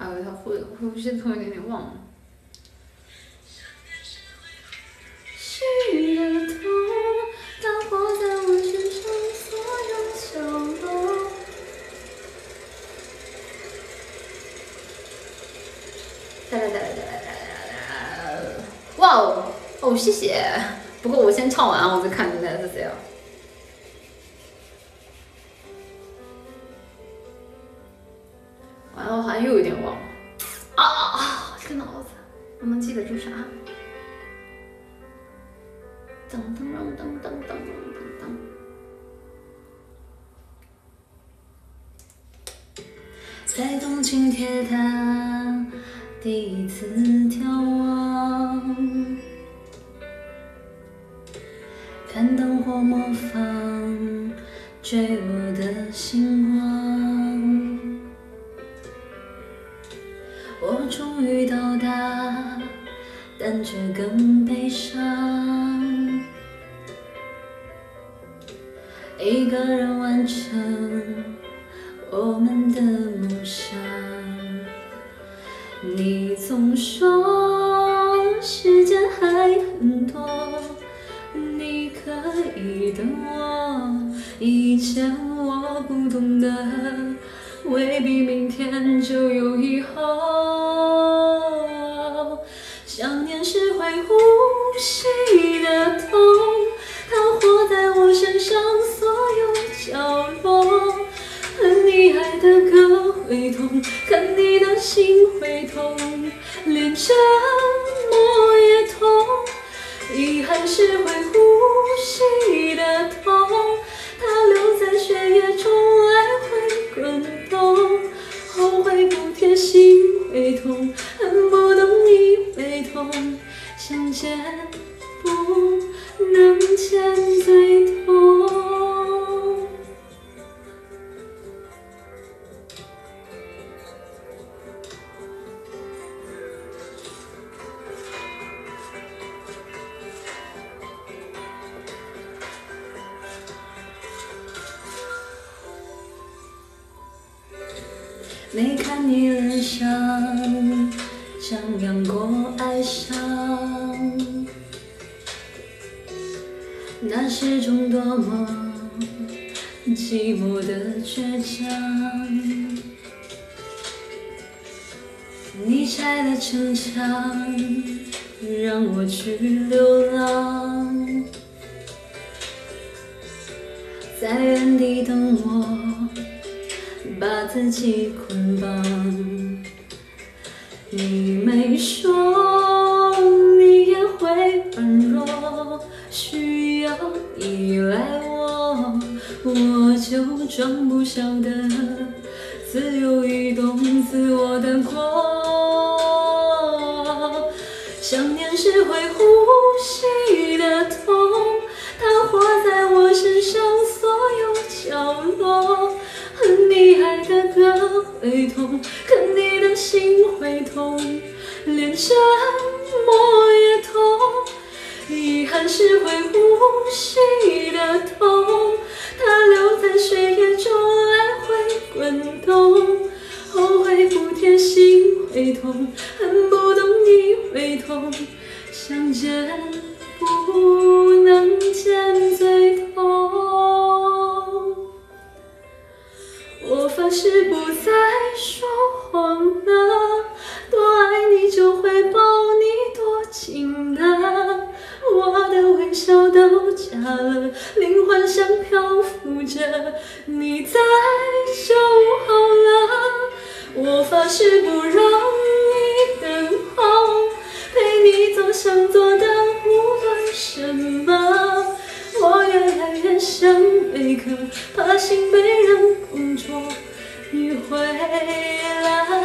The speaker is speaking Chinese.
还有他呼呼吸痛有点忘了。哇哦哦，谢谢！不过我先唱完，我再看你的 S C 啊。我好像又有点忘了。啊啊啊！这个脑子，我能记得住啥？噔噔噔噔噔噔噔噔。在东京铁塔第一次眺望，看灯火模仿坠落的星光。但却更悲伤。一个人完成我们的梦想。你总说时间还很多，你可以等我。以前我不懂得，未必明天就有以后。会痛，看你的心会痛，连沉默也痛。遗憾是会没看你脸上张扬过哀伤，那是种多么寂寞的倔强。你拆的城墙，让我去流浪，自己捆绑。你没说你也会软弱，需要依赖我，我就装不晓得自由移动自我的过。想念是会呼吸的痛，它活在我会痛，看你的心会痛，连沉默也痛。遗憾是会呼吸的痛，它留在血液中来回滚动。后悔不贴心会痛，恨不懂你会痛，想见不能见最痛。我发誓不再说谎了，多爱你就会抱你多紧的，我的微笑都假了，灵魂像漂浮着，你在就好了。我发誓不让你等候，陪你做想做的无论什么。我越来越像贝壳，怕心被人碰戳。你回来，